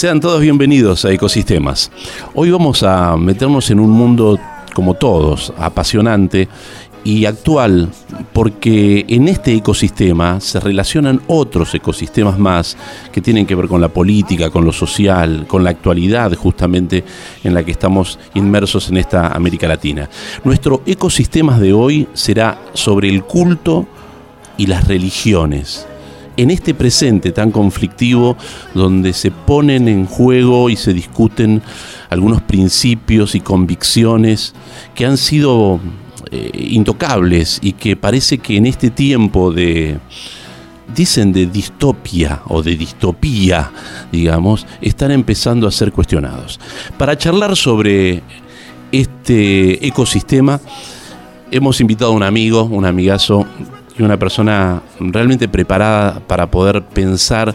Sean todos bienvenidos a Ecosistemas. Hoy vamos a meternos en un mundo como todos, apasionante y actual, porque en este ecosistema se relacionan otros ecosistemas más que tienen que ver con la política, con lo social, con la actualidad justamente en la que estamos inmersos en esta América Latina. Nuestro ecosistema de hoy será sobre el culto y las religiones en este presente tan conflictivo donde se ponen en juego y se discuten algunos principios y convicciones que han sido eh, intocables y que parece que en este tiempo de dicen de distopia o de distopía, digamos, están empezando a ser cuestionados. Para charlar sobre este ecosistema, hemos invitado a un amigo, un amigazo una persona realmente preparada para poder pensar.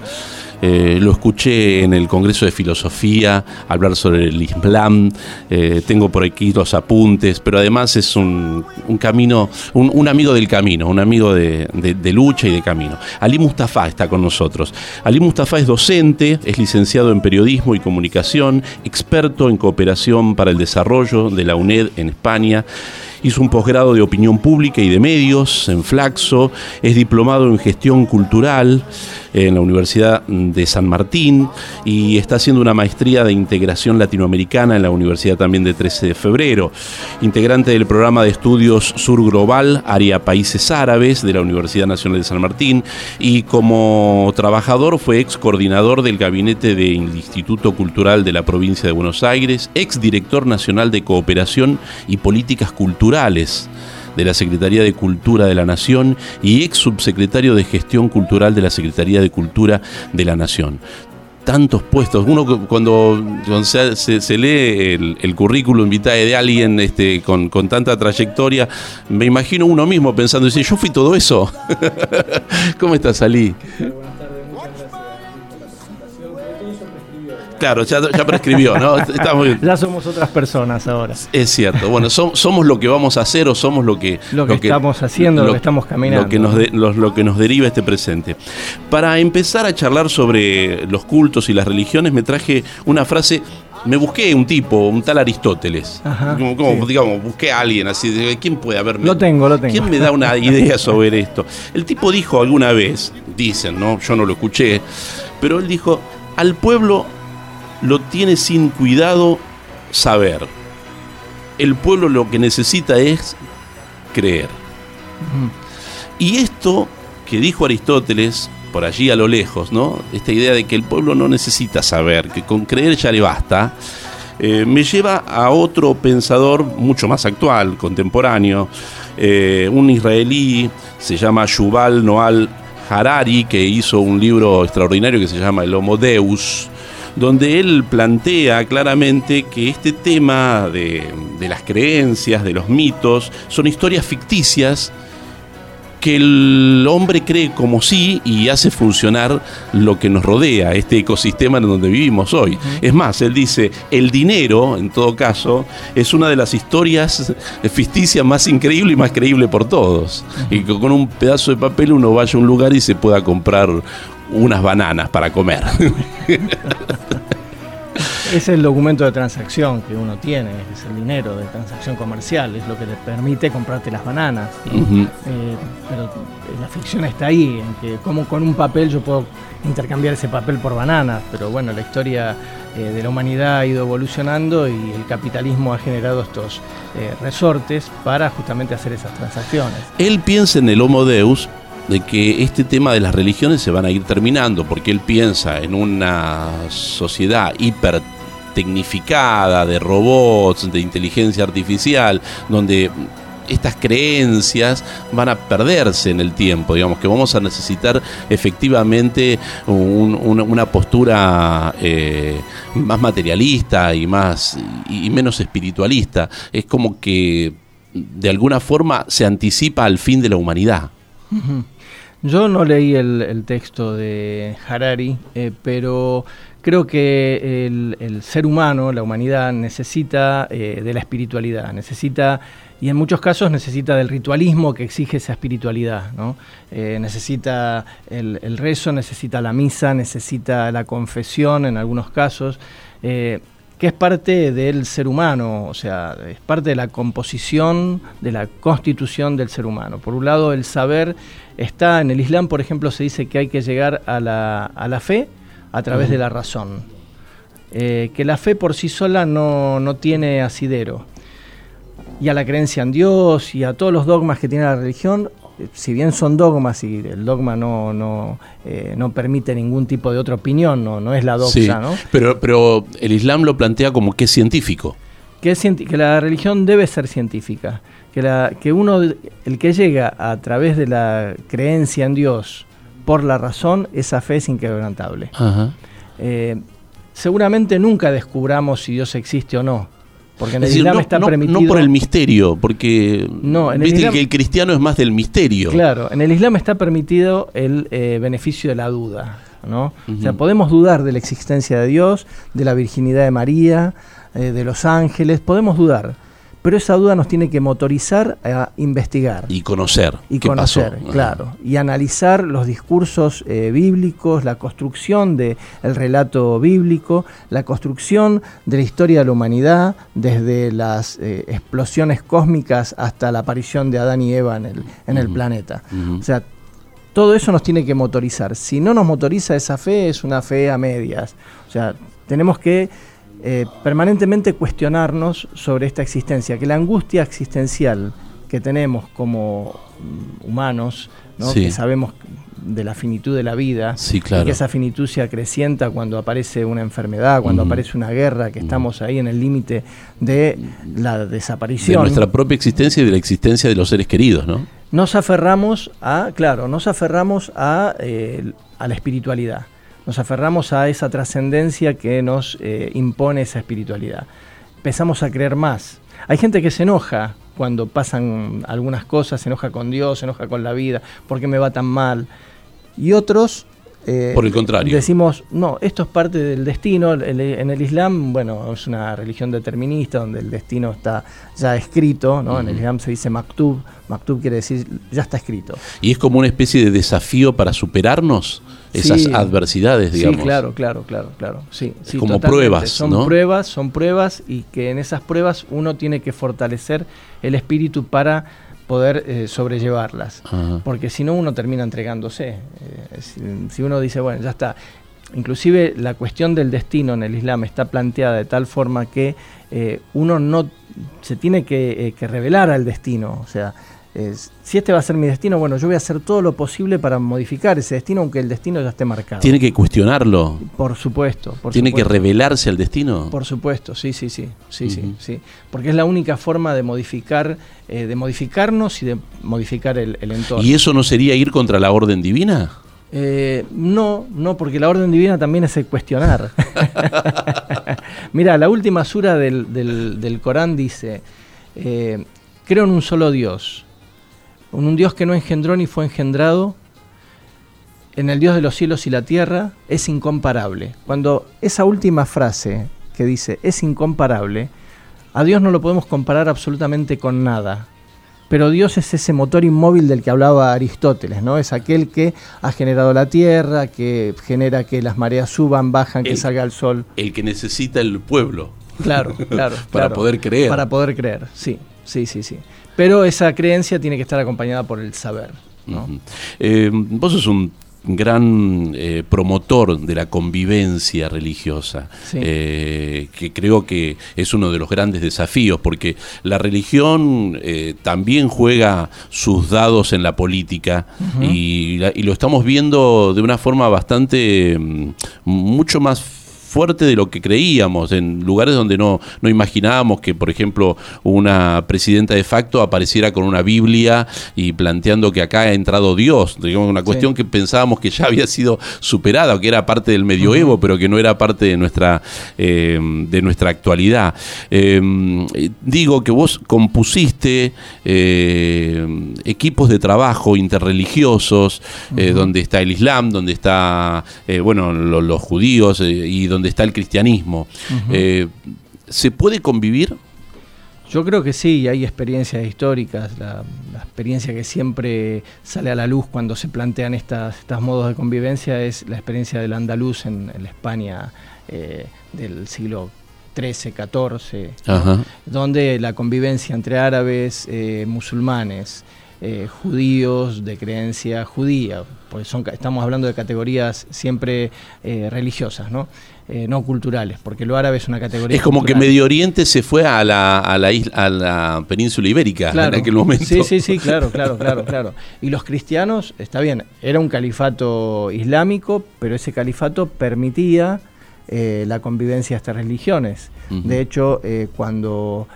Eh, lo escuché en el Congreso de Filosofía hablar sobre el Islam, eh, tengo por aquí los apuntes, pero además es un, camino, un, amigo del camino, un amigo de, de, lucha y de camino. Ali Mustafa está con nosotros. Ali Mustafa es docente, es licenciado en periodismo y comunicación, experto en cooperación para el desarrollo de la UNED en España. Hizo un posgrado de opinión pública y de medios en Flaxo, es diplomado en gestión cultural en la Universidad de San Martín y está haciendo una maestría de integración latinoamericana en la Universidad también de 13 de febrero. Integrante del programa de estudios Sur Global, área Países Árabes de la Universidad Nacional de San Martín y como trabajador fue ex coordinador del gabinete del Instituto Cultural de la provincia de Buenos Aires, ex director nacional de cooperación y políticas culturales de la Secretaría de Cultura de la Nación y ex subsecretario de Gestión Cultural de la Secretaría de Cultura de la Nación. Tantos puestos. Uno cuando, se, lee el, currículum vitae de alguien este, con, tanta trayectoria, me imagino uno mismo pensando, dice, yo fui todo eso. ¿Cómo estás, Ali? Claro, ya, prescribió, ¿no? Ya somos otras personas ahora. Es cierto. Bueno, somos lo que vamos a hacer o somos lo que... Lo que, estamos haciendo, lo, que estamos caminando. Lo que, nos lo que nos deriva este presente. Para empezar a charlar sobre los cultos y las religiones, me traje una frase me busqué un tipo, un tal Aristóteles. como, digamos, busqué a alguien así. De, ¿Quién puede haberme.? Lo tengo, lo tengo. ¿Quién me da una idea sobre esto? El tipo dijo alguna vez, dicen, ¿no? Yo no lo escuché, pero él dijo: al pueblo lo tiene sin cuidado saber. El pueblo lo que necesita es creer. Y esto que dijo Aristóteles por allí a lo lejos, ¿no? Esta idea de que el pueblo no necesita saber, que con creer ya le basta, eh, me lleva a otro pensador mucho más actual, contemporáneo, eh, un israelí, se llama Yuval Noal Harari, que hizo un libro extraordinario que se llama El Homo Deus, donde él plantea claramente que este tema de, de las creencias, de los mitos, son historias ficticias que el hombre cree como sí y hace funcionar lo que nos rodea, este ecosistema en donde vivimos hoy. Es más, él dice, el dinero, en todo caso, es una de las historias ficticias más increíble y más creíble por todos. Y que con un pedazo de papel uno vaya a un lugar y se pueda comprar unas bananas para comer. Es el documento de transacción que uno tiene, es el dinero de transacción comercial, es lo que te permite comprarte las bananas. Eh, pero la ficción está ahí, en que como con un papel yo puedo intercambiar ese papel por bananas, pero bueno, la historia eh, de la humanidad ha ido evolucionando y el capitalismo ha generado estos eh, resortes para justamente hacer esas transacciones. Él piensa en el Homo Deus de que este tema de las religiones se van a ir terminando, porque él piensa en una sociedad hiper tecnificada, de robots, de inteligencia artificial, donde estas creencias van a perderse en el tiempo, digamos que vamos a necesitar efectivamente una postura eh, más materialista y más y menos espiritualista. Es como que de alguna forma se anticipa al fin de la humanidad. Yo no leí el, texto de Harari, eh, pero creo que el, ser humano, la humanidad, necesita eh, de la espiritualidad, necesita, y en muchos casos necesita del ritualismo que exige esa espiritualidad, ¿no? Eh, necesita el, rezo, necesita la misa, necesita la confesión en algunos casos que es parte del ser humano, o sea, es parte de la composición, de la constitución del ser humano. Por un lado, el saber está en el Islam, por ejemplo, se dice que hay que llegar a la, a la fe a través de la razón, eh, que la fe por sí sola no, no tiene asidero. Y a la creencia en Dios y a todos los dogmas que tiene la religión, si bien son dogmas y el dogma no, no, eh, no permite ningún tipo de otra opinión, no, no es la doxa, ¿no? Pero, pero el Islam lo plantea como que es científico. Que, es que la religión debe ser científica, que, la, que uno, el que llega a través de la creencia en Dios por la razón, esa fe es inquebrantable. Eh, seguramente nunca descubramos si Dios existe o no, porque en el Islam está permitido. No por el misterio, porque no, en el, que el cristiano es más del misterio. Claro, en el Islam está permitido el eh, beneficio de la duda. ¿no? O sea, podemos dudar de la existencia de Dios, de la virginidad de María, eh, de los ángeles, podemos dudar pero esa duda nos tiene que motorizar a investigar. Y conocer. Y conocer, claro. Y analizar los discursos eh, bíblicos, la construcción del relato bíblico, la construcción de la historia de la humanidad, desde las eh, explosiones cósmicas hasta la aparición de Adán y Eva en el, en el planeta. O sea, todo eso nos tiene que motorizar. Si no nos motoriza esa fe, es una fe a medias. O sea, tenemos que eh, permanentemente cuestionarnos sobre esta existencia, que la angustia existencial que tenemos como humanos, que sabemos de la finitud de la vida, y que esa finitud se acrecienta cuando aparece una enfermedad, cuando aparece una guerra, que estamos ahí en el límite de la desaparición. De nuestra propia existencia y de la existencia de los seres queridos, ¿no? Nos aferramos a, claro, nos aferramos a, eh, a la espiritualidad nos aferramos a esa trascendencia que nos eh, impone esa espiritualidad. Empezamos a creer más. Hay gente que se enoja cuando pasan algunas cosas, se enoja con Dios, se enoja con la vida, porque me va tan mal. Y otros eh, Por el contrario. Decimos, no, esto es parte del destino. En el Islam, bueno, es una religión determinista donde el destino está ya escrito, ¿no? En el Islam se dice maktub. Maktub quiere decir ya está escrito. Y es como una especie de desafío para superarnos esas adversidades, digamos. Sí, claro, claro, claro, claro. Sí, sí como pruebas, Son pruebas, son pruebas y que en esas pruebas uno tiene que fortalecer el espíritu para poder eh, sobrellevarlas. Porque si no, uno termina entregándose. Eh, si, uno dice, bueno, ya está. Inclusive la cuestión del destino en el Islam está planteada de tal forma que eh, uno no se tiene que, que revelar al destino. O sea, si este va a ser mi destino, bueno, yo voy a hacer todo lo posible para modificar ese destino, aunque el destino ya esté marcado. ¿Tiene que cuestionarlo? Por supuesto. ¿Tiene que revelarse al destino? Por supuesto, sí, sí, sí, sí, sí, sí. Porque es la única forma de modificar, eh, de modificarnos y de modificar el, entorno. ¿Y eso no sería ir contra la orden divina? Eh, no, no, porque la orden divina también es el cuestionar. Mira, la última sura del, Corán dice, eh, creo en un solo Dios un Dios que no engendró ni fue engendrado, en el Dios de los cielos y la tierra, es incomparable. Cuando esa última frase que dice es incomparable, a Dios no lo podemos comparar absolutamente con nada. Pero Dios es ese motor inmóvil del que hablaba Aristóteles, ¿no? Es aquel que ha generado la tierra, que genera que las mareas suban, bajan, que salga el sol. El que necesita el pueblo. Claro, claro. para poder creer. Para poder creer, sí, sí, sí, sí. Pero esa creencia tiene que estar acompañada por el saber. Eh, vos sos un gran eh, promotor de la convivencia religiosa, eh, que creo que es uno de los grandes desafíos, porque la religión también juega sus dados en la política y, y, lo estamos viendo de una forma bastante, mm, mucho más fuerte de lo que creíamos, en lugares donde no, no imaginábamos que, por ejemplo, una presidenta de facto apareciera con una Biblia y planteando que acá ha entrado Dios, digamos, una cuestión que pensábamos que ya había sido superada, que era parte del medioevo, pero que no era parte de nuestra, eh, de nuestra actualidad. Em, digo que vos compusiste eh, equipos de trabajo interreligiosos, eh, donde está el Islam, donde está, bueno, los judíos y donde está el cristianismo. Eh, ¿Se puede convivir? Yo creo que sí, hay experiencias históricas, la, experiencia que siempre sale a la luz cuando se plantean estas, estos modos de convivencia es la experiencia del andaluz en, la España eh, del siglo XIII, XIV, donde la convivencia entre árabes, eh, musulmanes, judíos de creencia judía, porque son, estamos hablando de categorías siempre religiosas, ¿no? Eh, no culturales, porque lo árabe es una categoría. Es como que Medio Oriente se fue a la, a la, isla, a la península ibérica en aquel momento. Sí, sí, sí, claro, claro, claro, claro. Y los cristianos, está bien, era un califato islámico, pero ese califato permitía eh, la convivencia de estas religiones. De hecho, eh, cuando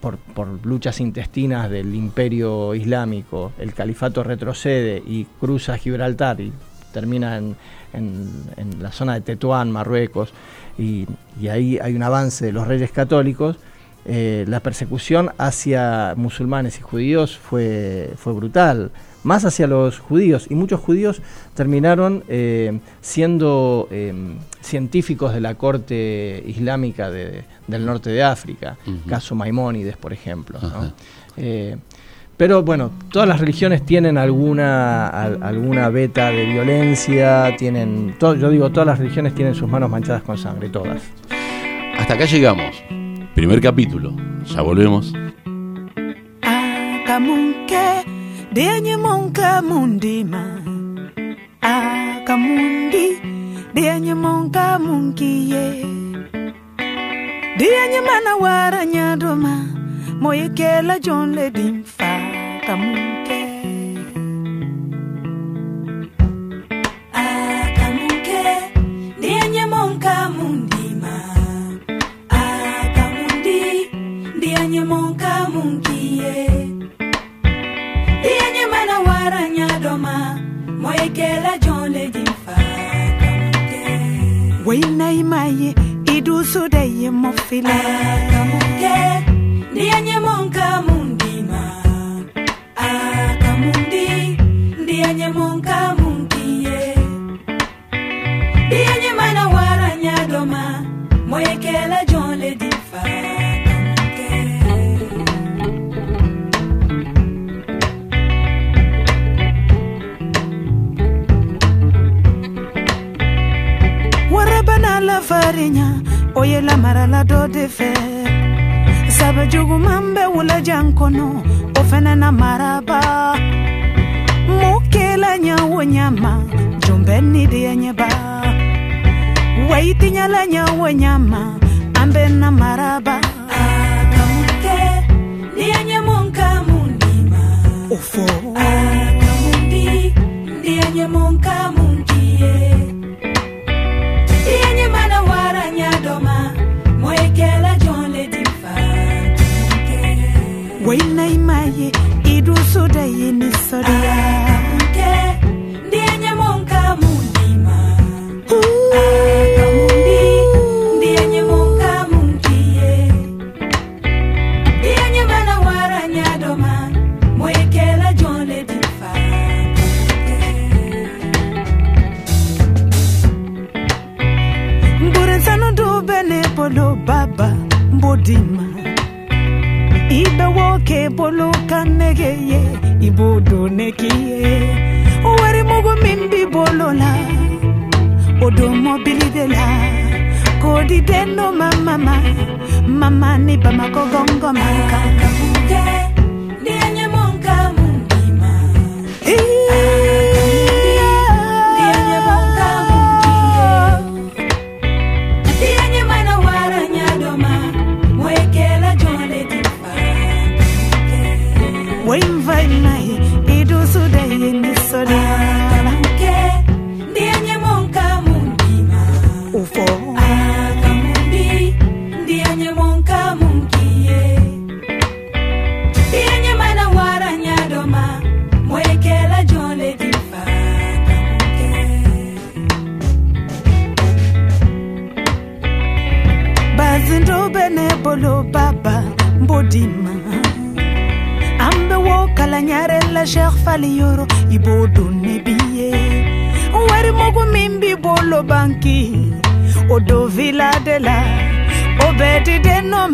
por, por, luchas intestinas del imperio islámico el califato retrocede y cruza Gibraltar y termina en en, la zona de Tetuán, Marruecos, y, ahí hay un avance de los reyes católicos, eh, la persecución hacia musulmanes y judíos fue, fue brutal, más hacia los judíos, y muchos judíos terminaron eh, siendo eh, científicos de la corte islámica del norte de África, caso Maimónides, por ejemplo. Pero bueno, todas las religiones tienen alguna, alguna beta de violencia, tienen, yo digo, todas las religiones tienen sus manos manchadas con sangre, todas. Hasta acá llegamos. Primer capítulo. Ya volvemos. Denye monka mundima Aka mundi. Denye monka munkiye Denye mana wara nyadoma Moye kela John le dimfa Kamunke Aka munke. Denye monka mundima Aka mundi. Denye monka munkiye kɛra ɲa dɔ ma mɔyekɛla jɔn le jinfa wainayima ye i dusu de ye mɔfila kamukɛ ni ye ɲɛmɔn ka mun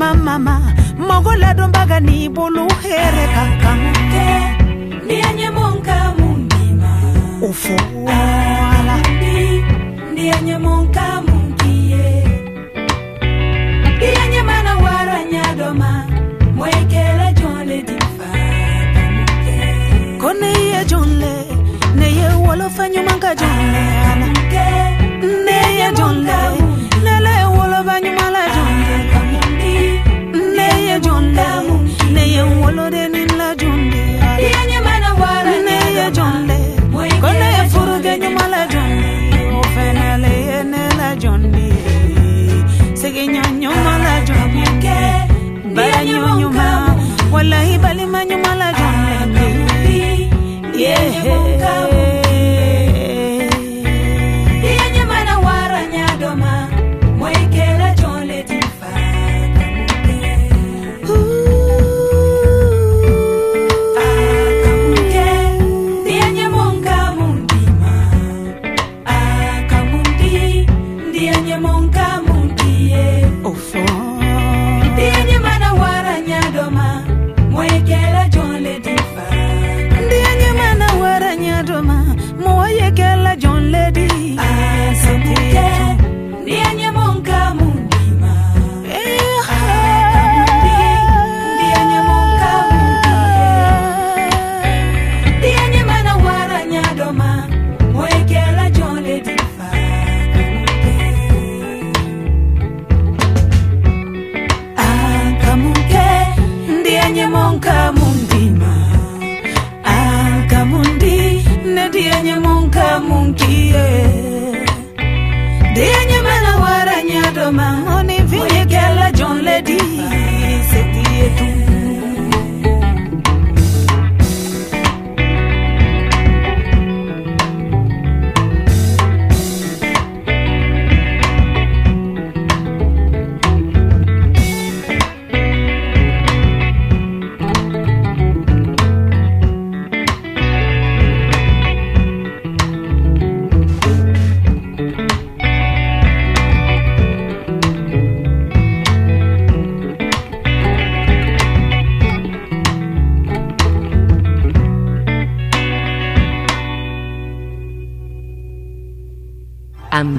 mama mama. Mogolado mbaga ni buluhere ni anye monka mundima ni anye monka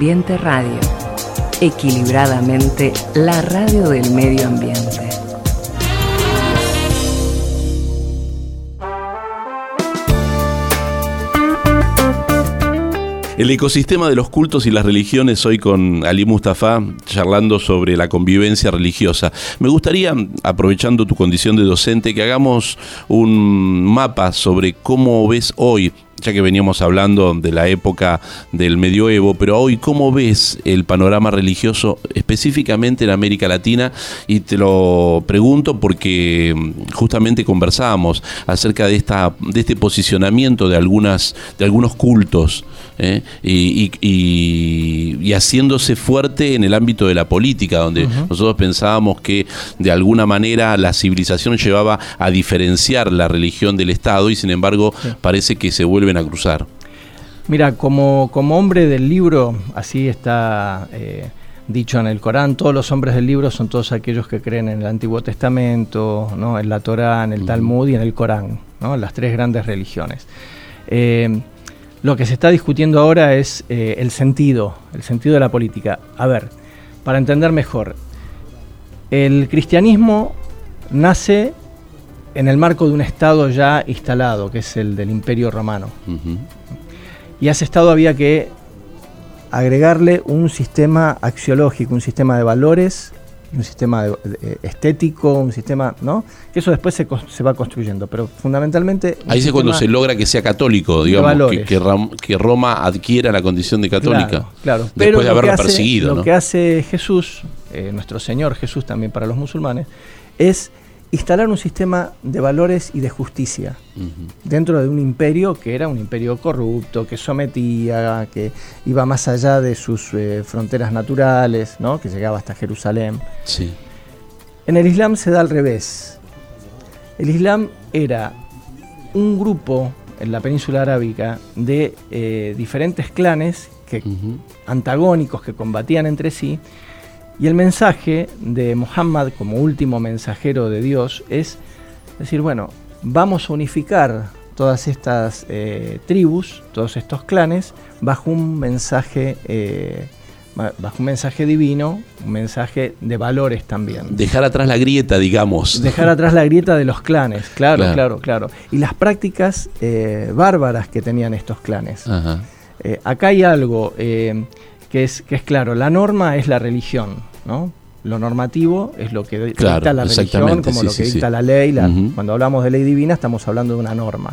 Ambiente Radio. Equilibradamente, la radio del medio ambiente. El ecosistema de los cultos y las religiones, hoy con Ali Mustafa, charlando sobre la convivencia religiosa. Me gustaría, aprovechando tu condición de docente, que hagamos un mapa sobre cómo ves hoy ya que veníamos hablando de la época del medioevo, pero hoy, ¿cómo ves el panorama religioso específicamente en América Latina? Y te lo pregunto porque mm, justamente conversábamos acerca de, esta, de este posicionamiento de, algunas, de algunos cultos ¿eh? y, haciéndose fuerte en el ámbito de la política, donde nosotros pensábamos que de alguna manera la civilización llevaba a diferenciar la religión del Estado y sin embargo parece que se vuelve a cruzar. Mira, como, como hombre del libro, así está eh, dicho en el Corán, todos los hombres del libro son todos aquellos que creen en el Antiguo Testamento, ¿no? en la Torá, en el Talmud y en el Corán, ¿no? las tres grandes religiones. Eh, lo que se está discutiendo ahora es eh, el sentido, el sentido de la política. A ver, para entender mejor, el cristianismo nace en el marco de un Estado ya instalado, que es el del Imperio Romano. Y a ese Estado había que agregarle un sistema axiológico, un sistema de valores, un sistema estético, un sistema, ¿no? Que eso después se, va construyendo, pero fundamentalmente... Ahí es cuando se logra que sea católico, digamos, que, Roma adquiera la condición de católica. Claro, después pero de haberlo perseguido. Lo que hace Jesús, eh, nuestro Señor Jesús también para los musulmanes, es instalar un sistema de valores y de justicia dentro de un imperio que era un imperio corrupto, que sometía, que iba más allá de sus eh, fronteras naturales, ¿no? que llegaba hasta Jerusalén. Sí. En el Islam se da al revés. El Islam era un grupo en la península arábica de eh, diferentes clanes que, antagónicos que combatían entre sí y el mensaje de Muhammad como último mensajero de Dios es decir, bueno, vamos a unificar todas estas eh, tribus, todos estos clanes, bajo un mensaje eh, bajo un mensaje divino, un mensaje de valores también. Dejar atrás la grieta, digamos. Dejar atrás la grieta de los clanes, claro, claro, claro. Y las prácticas eh, bárbaras que tenían estos clanes. acá hay algo que es, que es claro, la norma es la religión, ¿no? Lo normativo es lo que dicta la religión, como lo que dicta la ley. Cuando hablamos de ley divina estamos hablando de una norma.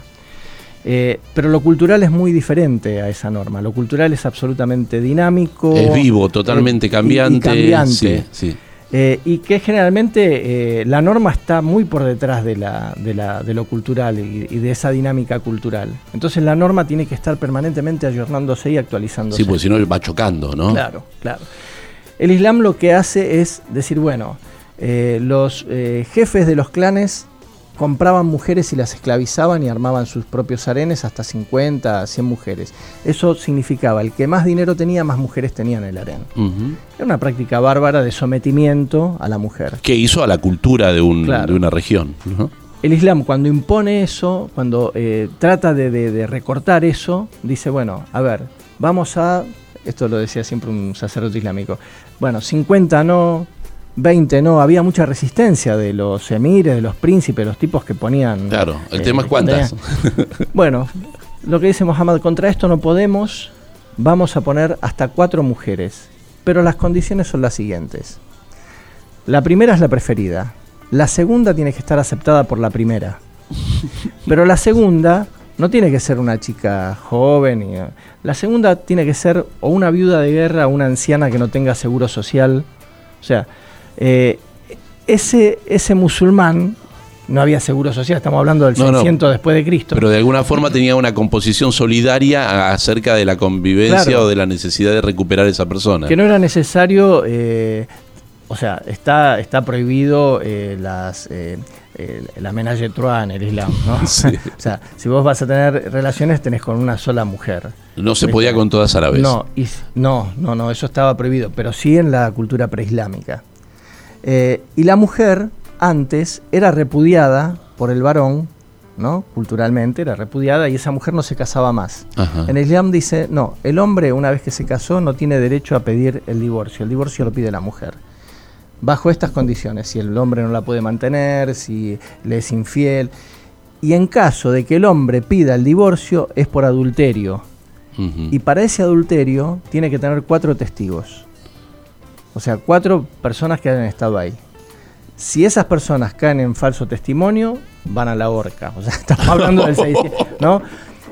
Eh, pero lo cultural es muy diferente a esa norma. Lo cultural es absolutamente dinámico. Es vivo, totalmente cambiante. Y, cambiante. Eh, y que generalmente eh, la norma está muy por detrás de, la, de, la, de lo cultural y, de esa dinámica cultural. Entonces la norma tiene que estar permanentemente ayornándose y actualizándose. Sí, porque si no va chocando, ¿no? Claro, claro. El Islam lo que hace es decir, bueno, eh, los jefes de los clanes compraban mujeres y las esclavizaban y armaban sus propios arenes hasta 50, 100 mujeres. Eso significaba, el que más dinero tenía, más mujeres tenía en el harén. Era una práctica bárbara de sometimiento a la mujer. ¿Qué hizo a la cultura de, una región? El Islam cuando impone eso, cuando eh, trata de recortar eso, dice, bueno, a ver, vamos a, esto lo decía siempre un sacerdote islámico, bueno, 50 no, 20 no, había mucha resistencia de los emires, de los príncipes, los tipos que ponían... Claro, el tema es cuántas. bueno, lo que dice Mohammed, contra esto no podemos, vamos a poner hasta cuatro mujeres, pero las condiciones son las siguientes. La primera es la preferida, la segunda tiene que estar aceptada por la primera, pero la segunda no tiene que ser una chica joven, y, la segunda tiene que ser o una viuda de guerra o una anciana que no tenga seguro social, o sea, eh, ese, ese musulmán no había seguro social, estamos hablando del 600 después de Cristo. Pero de alguna forma tenía una composición solidaria acerca de la convivencia o de la necesidad de recuperar a esa persona. Que no era necesario, eh, o sea, está, está prohibido eh, las... Eh, la menage en el Islam, ¿no? o sea, si vos vas a tener relaciones, tenés con una sola mujer. No se podía con todas a la vez. No, no, no, no, eso estaba prohibido, pero sí en la cultura preislámica. Eh, y la mujer antes era repudiada por el varón ¿no? Culturalmente era repudiada y esa mujer no se casaba más. Ajá. En el Islam dice, no, el hombre una vez que se casó no tiene derecho a pedir el divorcio, el divorcio lo pide la mujer. Bajo estas condiciones, si el hombre no la puede mantener, si le es infiel, y en caso de que el hombre pida el divorcio es por adulterio, y para ese adulterio tiene que tener cuatro testigos. O sea, cuatro personas que hayan estado ahí. Si esas personas caen en falso testimonio, van a la horca. O sea, estamos hablando del 600, ¿no?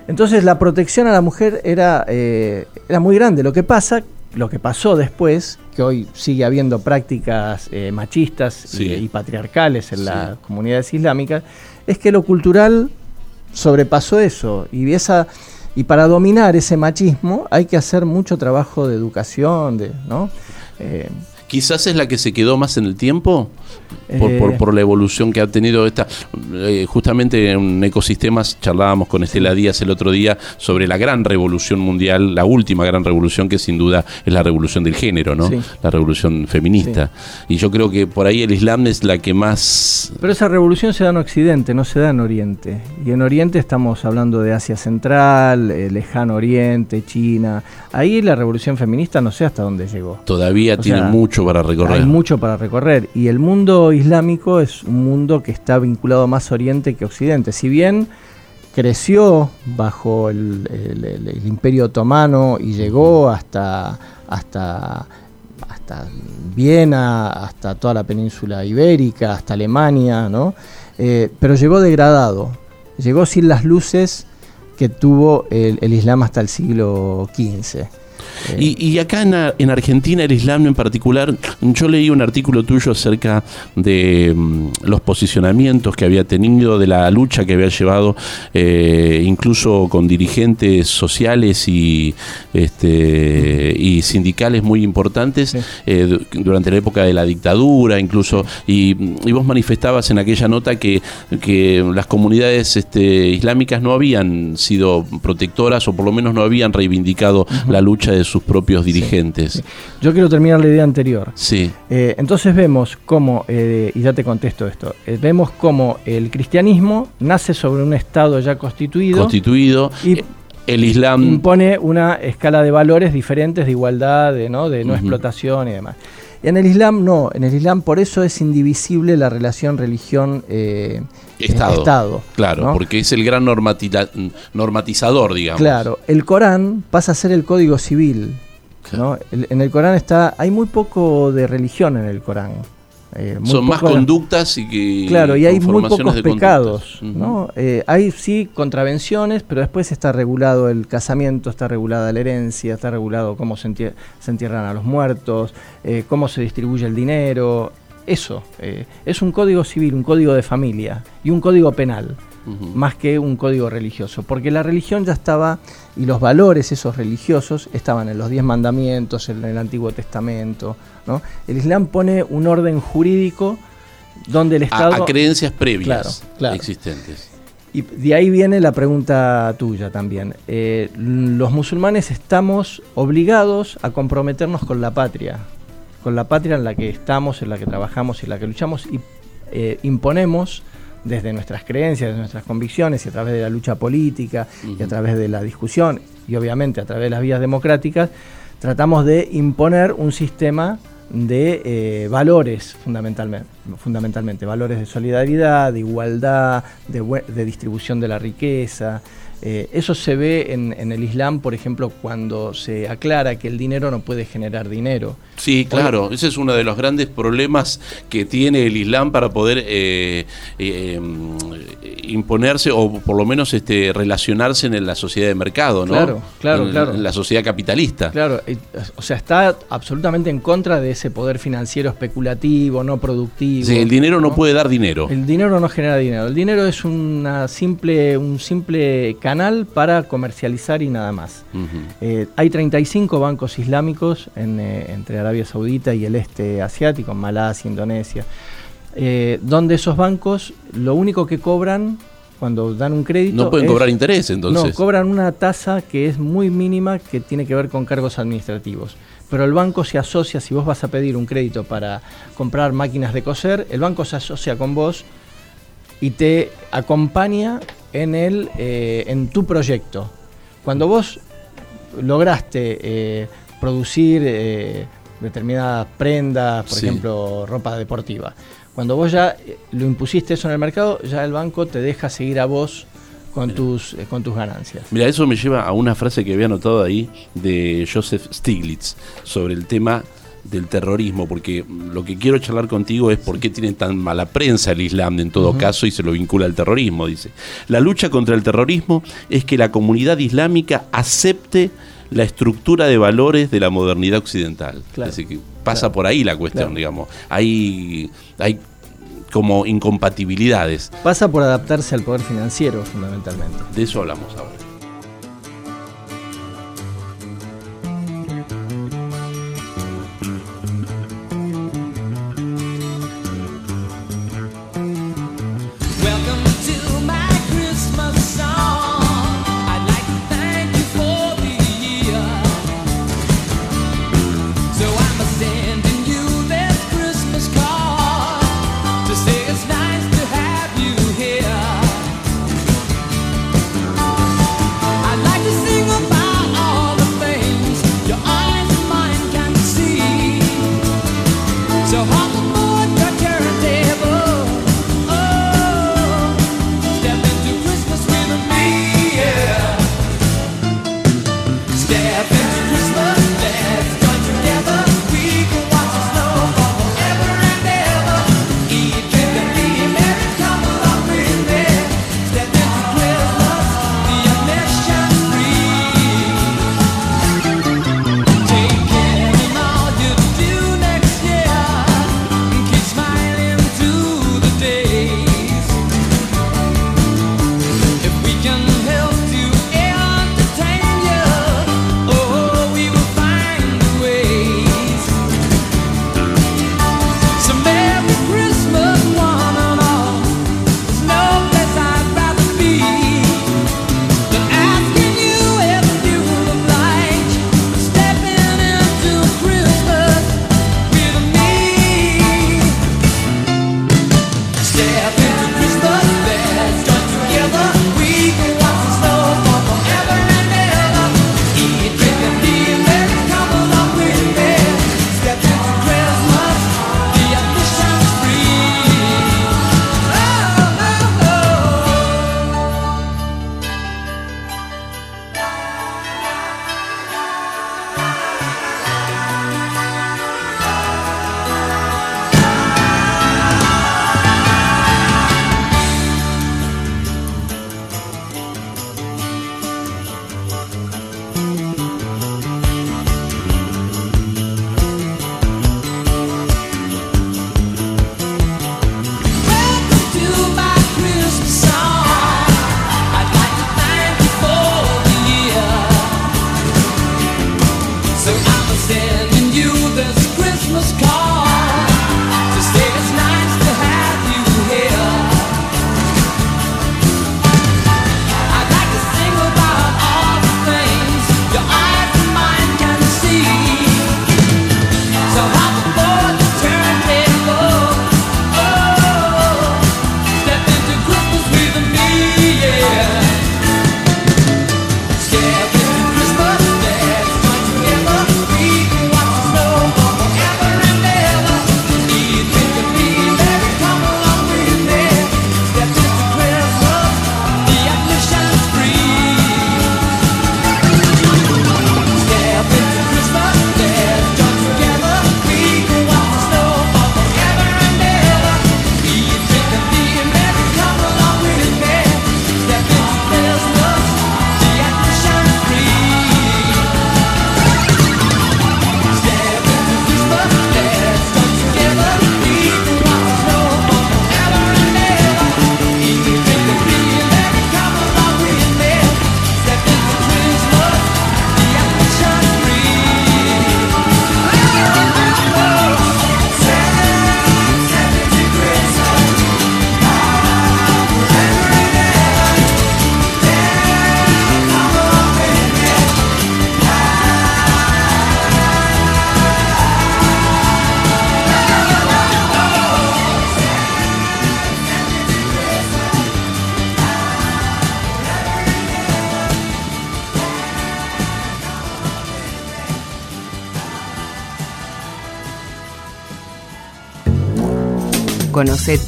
Entonces la protección a la mujer era, eh, era muy grande. Lo que pasa, lo que pasó después, que hoy sigue habiendo prácticas eh, machistas y- patriarcales en Sí. las comunidades islámicas, es que lo cultural sobrepasó eso. Y esa y para dominar ese machismo hay que hacer mucho trabajo de educación, de, ¿no? Eh, Quizás es la que se quedó más en el tiempo por, Eh. por- por la evolución que ha tenido esta. eh, justamente en ecosistemas charlábamos con Estela Díaz el otro día sobre la gran revolución mundial, la última gran revolución que sin duda es la revolución del género, ¿no? Sí. La revolución feminista. Y yo creo que por ahí el Islam es la que más Pero esa revolución se da en Occidente, no se da en Oriente. Y en Oriente estamos hablando de Asia Central, eh, Lejano Oriente, China. Ahí la revolución feminista no sé hasta dónde llegó. todavía O tiene sea, mucho para recorrer. Hay mucho para recorrer. Y el mundo islámico es un mundo que está vinculado más a Oriente que a Occidente. Si bien creció bajo el, imperio otomano y llegó hasta, hasta, hasta Viena, hasta toda la península ibérica, hasta Alemania, ¿no? Eh, pero llegó degradado. Llegó sin las luces que tuvo el Islam hasta el siglo XV. Y, y acá en, Ar- en Argentina, el Islam en particular, yo leí un artículo tuyo acerca de mm, los posicionamientos que había tenido, de la lucha que había llevado, eh, incluso con dirigentes sociales y, este, y sindicales muy importantes Sí. eh, du- durante la época de la dictadura, incluso. Y, y vos manifestabas en aquella nota que, que las comunidades este, islámicas no habían sido protectoras o por lo menos no habían reivindicado la lucha de sus propios dirigentes. Yo quiero terminar la idea anterior. Sí, Eh, entonces vemos cómo, eh, y ya te contesto esto, eh, vemos cómo el cristianismo nace sobre un Estado ya constituido, constituido. y el Islam, impone una escala de valores diferentes de igualdad, de no, de explotación y demás. Y en el Islam no, en el Islam por eso es indivisible la relación religión eh, Estado. Estado, claro, ¿no? porque es el gran normatiza- normatizador, digamos. Claro, el Corán pasa a ser el código civil. ¿no? El- en el Corán está, hay muy poco de religión en el Corán. Eh, Son más conductas y que. Claro, y hay muy pocos de pecados. ¿no? Eh, hay sí contravenciones, pero después está regulado el casamiento, está regulada la herencia, está regulado cómo se, entie- se entierran a los muertos, eh, cómo se distribuye el dinero. Eso, es un código civil, un código de familia y un código penal, Más que un código religioso, porque la religión ya estaba, y los valores esos religiosos estaban en los diez mandamientos, en el Antiguo Testamento. ¿no? El Islam pone un orden jurídico donde el A- Estado... a, creencias previas Claro, claro. existentes. Y de ahí viene la pregunta tuya también. Eh, los musulmanes estamos obligados a comprometernos con la patria, con la patria en la que estamos, en la que trabajamos en la que luchamos y eh, imponemos desde nuestras creencias, desde nuestras convicciones y a través de la lucha política y a través de la discusión y obviamente a través de las vías democráticas, tratamos de imponer un sistema de eh, valores fundamentalmente, fundamentalmente, valores de solidaridad, de igualdad, de, de distribución de la riqueza. Eh, eso se ve en, en el Islam, por ejemplo, cuando se aclara que el dinero no puede generar dinero. Sí, claro, ese es uno de los grandes problemas que tiene el Islam para poder eh, eh, em, imponerse o por lo menos este, relacionarse en la sociedad de mercado, ¿no? Claro, claro, en, claro. en la sociedad capitalista. Claro, o sea, está absolutamente en contra de ese poder financiero especulativo, no productivo. Sí, el dinero no puede dar dinero. El dinero no genera dinero. El dinero es una simple, un simple canal para comercializar y nada más. Eh, hay 35 bancos islámicos en, eh, entre Arabia Saudita y el este asiático, Malasia, Indonesia, eh, donde esos bancos lo único que cobran cuando dan un crédito... No pueden es- cobrar interés, entonces. no, cobran una tasa que es muy mínima que tiene que ver con cargos administrativos. Pero el banco se asocia, si vos vas a pedir un crédito para comprar máquinas de coser, el banco se asocia con vos y te acompaña en, el, eh, en tu proyecto. Cuando vos lograste eh, producir eh, determinadas prendas, por Sí. ejemplo, ropa deportiva, cuando vos ya lo impusiste eso en el mercado, ya el banco te deja seguir a vos con tus, eh, con tus ganancias. Mira, eso me lleva a una frase que había anotado ahí de Joseph Stiglitz sobre el tema del terrorismo, porque lo que quiero charlar contigo es por qué tiene tan mala prensa el Islam en todo caso y se lo vincula al terrorismo, dice. La lucha contra el terrorismo es que la comunidad islámica acepte la estructura de valores de la modernidad occidental. Claro. Así que pasa Claro. por ahí la cuestión, Claro. digamos. Hay, hay como incompatibilidades. Pasa por adaptarse al poder financiero, fundamentalmente. De eso hablamos ahora.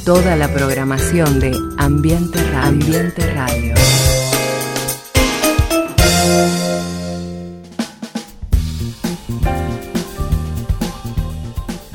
Toda la programación de Ambiente.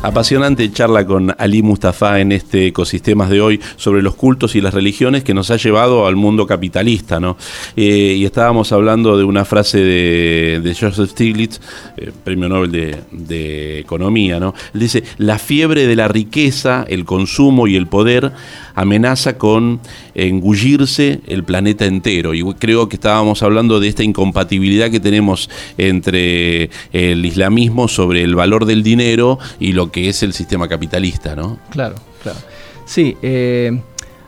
Apasionante charla con Ali Mustafa en este Ecosistemas de hoy sobre los cultos y las religiones que nos ha llevado al mundo capitalista, ¿no? Eh, y estábamos hablando de una frase de, Joseph Stiglitz, eh, premio Nobel de, de Economía, ¿no? Él dice, la fiebre de la riqueza, el consumo y el poder amenaza con engullirse el planeta entero. Y creo que estábamos hablando de esta incompatibilidad que tenemos entre el islamismo sobre el valor del dinero y lo que es el sistema capitalista, ¿no? Claro, claro. Sí, eh,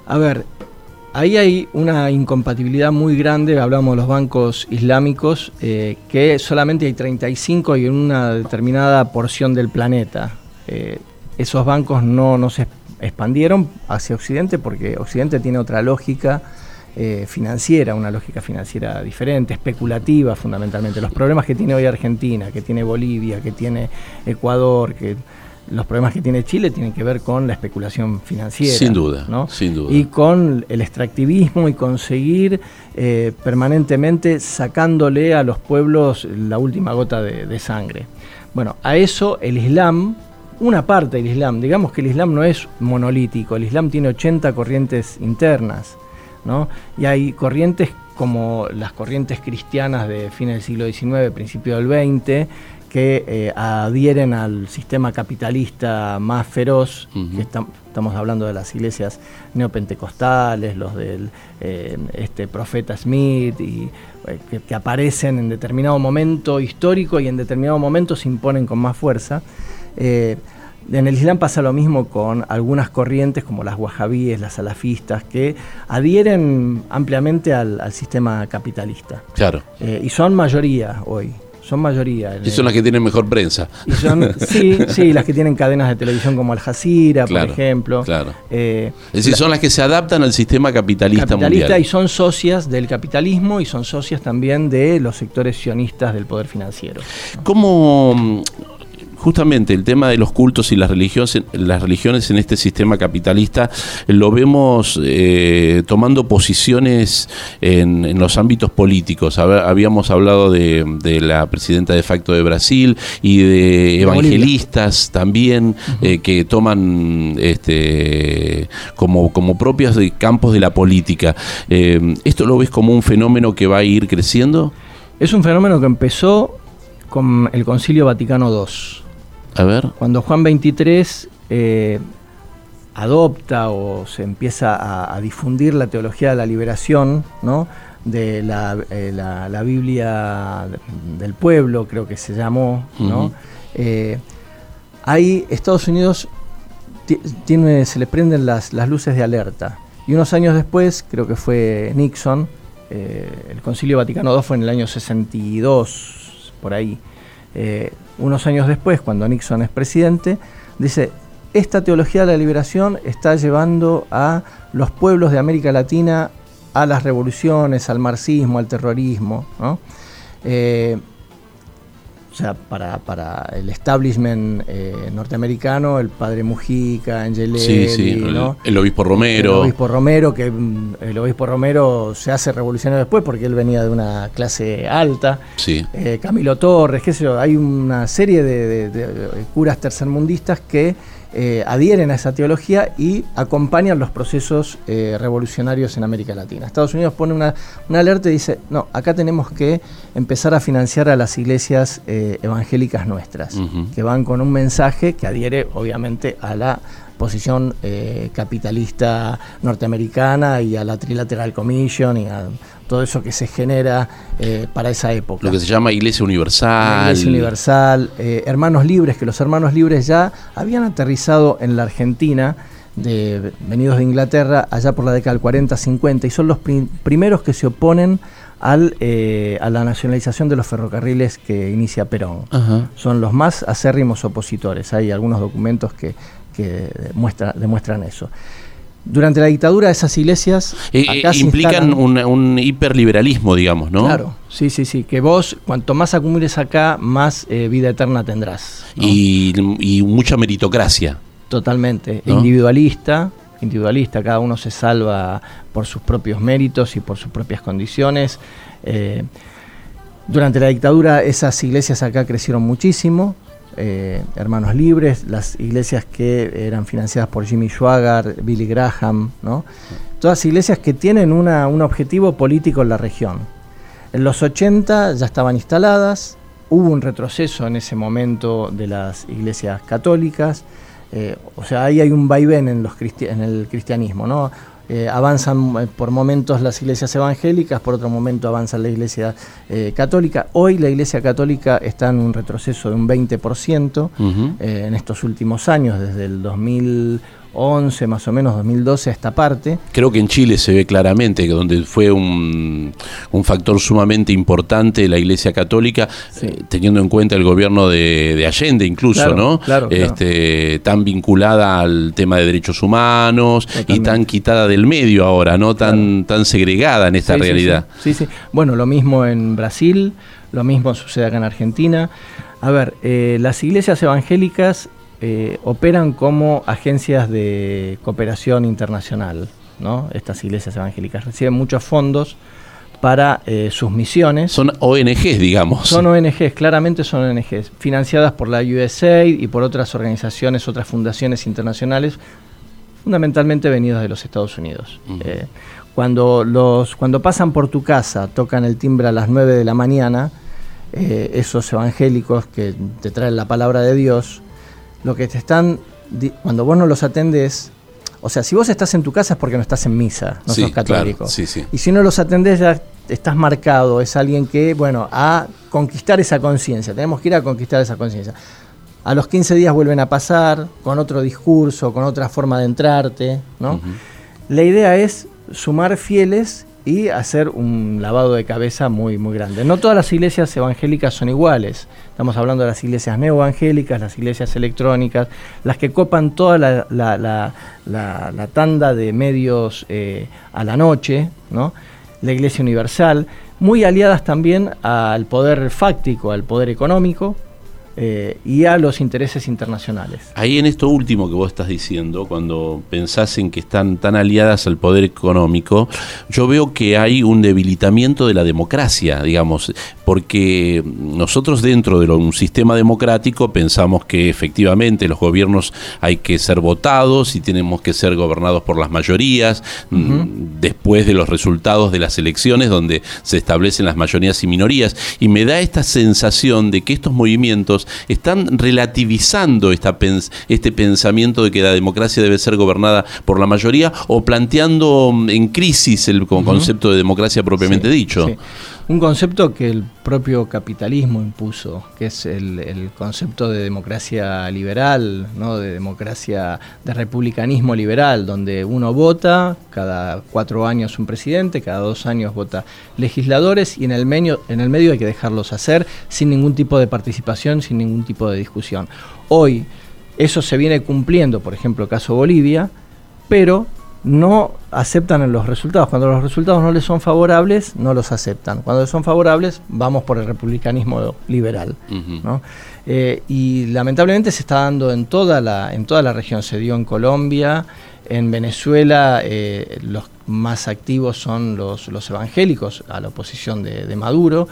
a ver, ahí hay una incompatibilidad muy grande, hablamos de los bancos islámicos, eh, que solamente hay 35 y en una determinada porción del planeta. Eh, esos bancos no, no se expandieron hacia Occidente porque Occidente tiene otra lógica eh, financiera, una lógica financiera diferente, especulativa fundamentalmente. Los problemas que tiene hoy Argentina, que tiene Bolivia, que tiene Ecuador, que los problemas que tiene Chile tienen que ver con la especulación financiera. Sin duda, ¿no? sin duda. Y con el extractivismo y conseguir eh, permanentemente sacándole a los pueblos la última gota de, de sangre. Bueno, a eso el Islam una parte del Islam. Digamos que el Islam no es monolítico, el Islam tiene 80 corrientes internas, ¿no? Y hay corrientes como las corrientes cristianas de fines del siglo XIX, principio del XX, que eh, adhieren al sistema capitalista más feroz, uh -huh. que está, estamos hablando de las iglesias neopentecostales, los del eh, este profeta Smith, y, eh, que, que, aparecen en determinado momento histórico y en determinado momento se imponen con más fuerza. Eh, en el Islam pasa lo mismo con algunas corrientes como las wahabíes, las salafistas, que adhieren ampliamente al, al sistema capitalista. Claro. Eh, y son mayoría hoy. Son mayoría. Y son las que tienen mejor prensa. Y son, sí, sí, las que tienen cadenas de televisión como Al Jazeera, claro, por ejemplo. Claro. Eh, es decir, la, son las que se adaptan al sistema capitalista, capitalista mundial. y son socias del capitalismo y son socias también de los sectores sionistas del poder financiero. ¿Cómo justamente el tema de los cultos y las religiones, las religiones en este sistema capitalista lo vemos eh, tomando posiciones en, en, los ámbitos políticos. Habíamos hablado de, de, la presidenta de facto de Brasil y de evangelistas también uh -huh. eh, que toman este, como, como propios de campos de la política. Eh, ¿Esto lo ves como un fenómeno que va a ir creciendo? Es un fenómeno que empezó con el Concilio Vaticano II. A ver. Cuando Juan 23 eh, adopta o se empieza a, a, difundir la teología de la liberación, ¿no? de la, eh, la, la, Biblia del pueblo, creo que se llamó, ¿no? Uh -huh. eh, ahí Estados Unidos tiene, se le prenden las, las, luces de alerta. Y unos años después, creo que fue Nixon, eh, el Concilio Vaticano II fue en el año 62, por ahí. Eh, unos años después, cuando Nixon es presidente, dice, esta teología de la liberación está llevando a los pueblos de América Latina a las revoluciones, al marxismo, al terrorismo. Eh, o sea, para, para el establishment eh, norteamericano, el padre Mujica, Angelelli, sí, sí, ¿no? el, el, obispo Romero. El obispo Romero, que mm, el obispo Romero se hace revolucionario después porque él venía de una clase alta. Sí. Eh, Camilo Torres, qué sé yo, hay una serie de, de, de curas tercermundistas que eh, adhieren a esa teología y acompañan los procesos eh, revolucionarios en América Latina. Estados Unidos pone una, una, alerta y dice, no, acá tenemos que empezar a financiar a las iglesias eh, evangélicas nuestras, uh -huh. que van con un mensaje que adhiere obviamente a la posición capitalista norteamericana y a la Trilateral Commission y a todo eso que se genera eh, para esa época. Lo que se llama Iglesia Universal. Iglesia Universal, eh, Hermanos Libres, que los Hermanos Libres ya habían aterrizado en la Argentina, de, venidos de Inglaterra, allá por la década del 40-50, y son los prim primeros que se oponen al, eh, a la nacionalización de los ferrocarriles que inicia Perón. Son los más acérrimos opositores. Hay algunos documentos que, que demuestra, demuestran eso. Durante la dictadura esas iglesias eh, acá implican un, un, hiperliberalismo, digamos, ¿no? Claro, sí, sí, sí. Que vos cuanto más acumules acá, más eh, vida eterna tendrás. ¿no? Y, y, mucha meritocracia. Totalmente. ¿No? Individualista, individualista, cada uno se salva por sus propios méritos y por sus propias condiciones. Eh, durante la dictadura esas iglesias acá crecieron muchísimo. Eh, hermanos libres, las iglesias que eran financiadas por Jimmy Swaggart, Billy Graham, ¿no? Todas iglesias que tienen una- un objetivo político en la región. En los 80 ya estaban instaladas, hubo un retroceso en ese momento de las iglesias católicas, eh, o sea, ahí hay un vaivén en, los en el cristianismo, ¿no? Eh, avanzan eh, por momentos las iglesias evangélicas, por otro momento avanza la iglesia eh, católica. Hoy la iglesia católica está en un retroceso de un 20% Ujú. eh, en estos últimos años, desde el 2011 más o menos, 2012 a esta parte. Creo que en Chile se ve claramente que donde fue un, un factor sumamente importante la Iglesia Católica, Sí. eh, teniendo en cuenta el gobierno de, de Allende incluso, Claro, ¿no? claro, claro. Este, tan vinculada al tema de derechos humanos y tan quitada del medio ahora, ¿no? Tan, tan segregada en esta sí, realidad. Sí, sí, sí. Bueno, lo mismo en Brasil, lo mismo sucede acá en Argentina. A ver, eh, las iglesias evangélicas eh, operan como agencias de cooperación internacional, ¿no? Estas iglesias evangélicas reciben muchos fondos para eh, sus misiones. Son ONGs, digamos. Son ONGs, claramente son ONGs, financiadas por la USAID y por otras organizaciones, otras fundaciones internacionales, fundamentalmente venidos de los Estados Unidos. Eh, cuando, los, cuando pasan por tu casa, tocan el timbre a las 9 de la mañana, eh, esos evangélicos que te traen la palabra de Dios, lo que te están, cuando vos no los atendés, o sea, si vos estás en tu casa es porque no estás en misa, no Sí, sos claro, católico. sí, sí. Y si no los atendés ya estás marcado, es alguien que, bueno, a conquistar esa conciencia, tenemos que ir a conquistar esa conciencia. A los 15 días vuelven a pasar con otro discurso, con otra forma de entrarte, ¿no? La idea es sumar fieles y hacer un lavado de cabeza muy, muy grande. No todas las iglesias evangélicas son iguales. Estamos hablando de las iglesias neoevangélicas, las iglesias electrónicas, las que copan toda la, la- la- tanda de medios eh, a la noche, ¿no? la Iglesia Universal, muy aliadas también al poder fáctico, al poder económico eh, y a los intereses internacionales. Ahí en esto último que vos estás diciendo, cuando pensás en que están tan aliadas al poder económico, yo veo que hay un debilitamiento de la democracia, digamos, porque nosotros dentro de un sistema democrático pensamos que efectivamente los gobiernos hay que ser votados y tenemos que ser gobernados por las mayorías, mm, después de los resultados de las elecciones donde se establecen las mayorías y minorías, y me da esta sensación de que estos movimientos están relativizando esta pens- este pensamiento de que la democracia debe ser gobernada por la mayoría o planteando mm, en crisis el con- concepto de democracia propiamente Sí, dicho. sí. Un concepto que el propio capitalismo impuso, que es el, concepto de democracia liberal, ¿no? de democracia, de republicanismo liberal, donde uno vota, cada cuatro años un presidente, cada dos años vota legisladores y en el, medio, en el medio hay que dejarlos hacer sin ningún tipo de participación, sin ningún tipo de discusión. Hoy eso se viene cumpliendo, por ejemplo, caso Bolivia, pero no aceptan los resultados. Cuando los resultados no les son favorables, no los aceptan. Cuando les son favorables, vamos por el republicanismo liberal. Eh, y lamentablemente se está dando en toda la, en toda la región. Se dio en Colombia, en Venezuela, eh, los más activos son los, los evangélicos a la oposición de, de Maduro.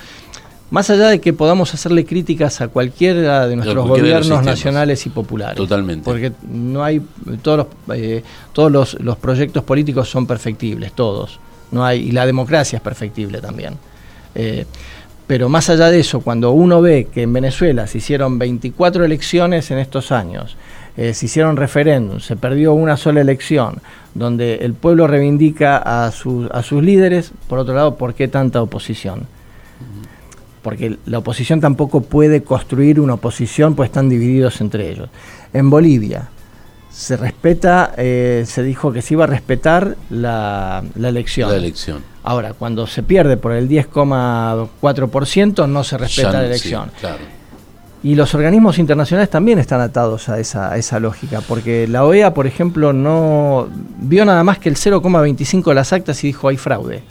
Más allá de que podamos hacerle críticas a cualquiera de nuestros cualquiera gobiernos nacionales y populares. Totalmente. Porque no hay todos los, eh, todos los, los proyectos políticos son perfectibles, todos. No hay y la democracia es perfectible también. Eh, pero más allá de eso, cuando uno ve que en Venezuela se hicieron 24 elecciones en estos años, eh, se hicieron referéndums, se perdió una sola elección, donde el pueblo reivindica a, sus a sus líderes, por otro lado, ¿por qué tanta oposición? Porque la oposición tampoco puede construir una oposición, pues están divididos entre ellos. En Bolivia se respeta, eh, se dijo que se iba a respetar la, la elección. La elección. Ahora, cuando se pierde por el 10,4%, no se respeta la sí, elección. claro. Y los organismos internacionales también están atados a esa, a esa lógica, porque la OEA, por ejemplo, no vio nada más que el 0,25 de las actas y dijo hay fraude.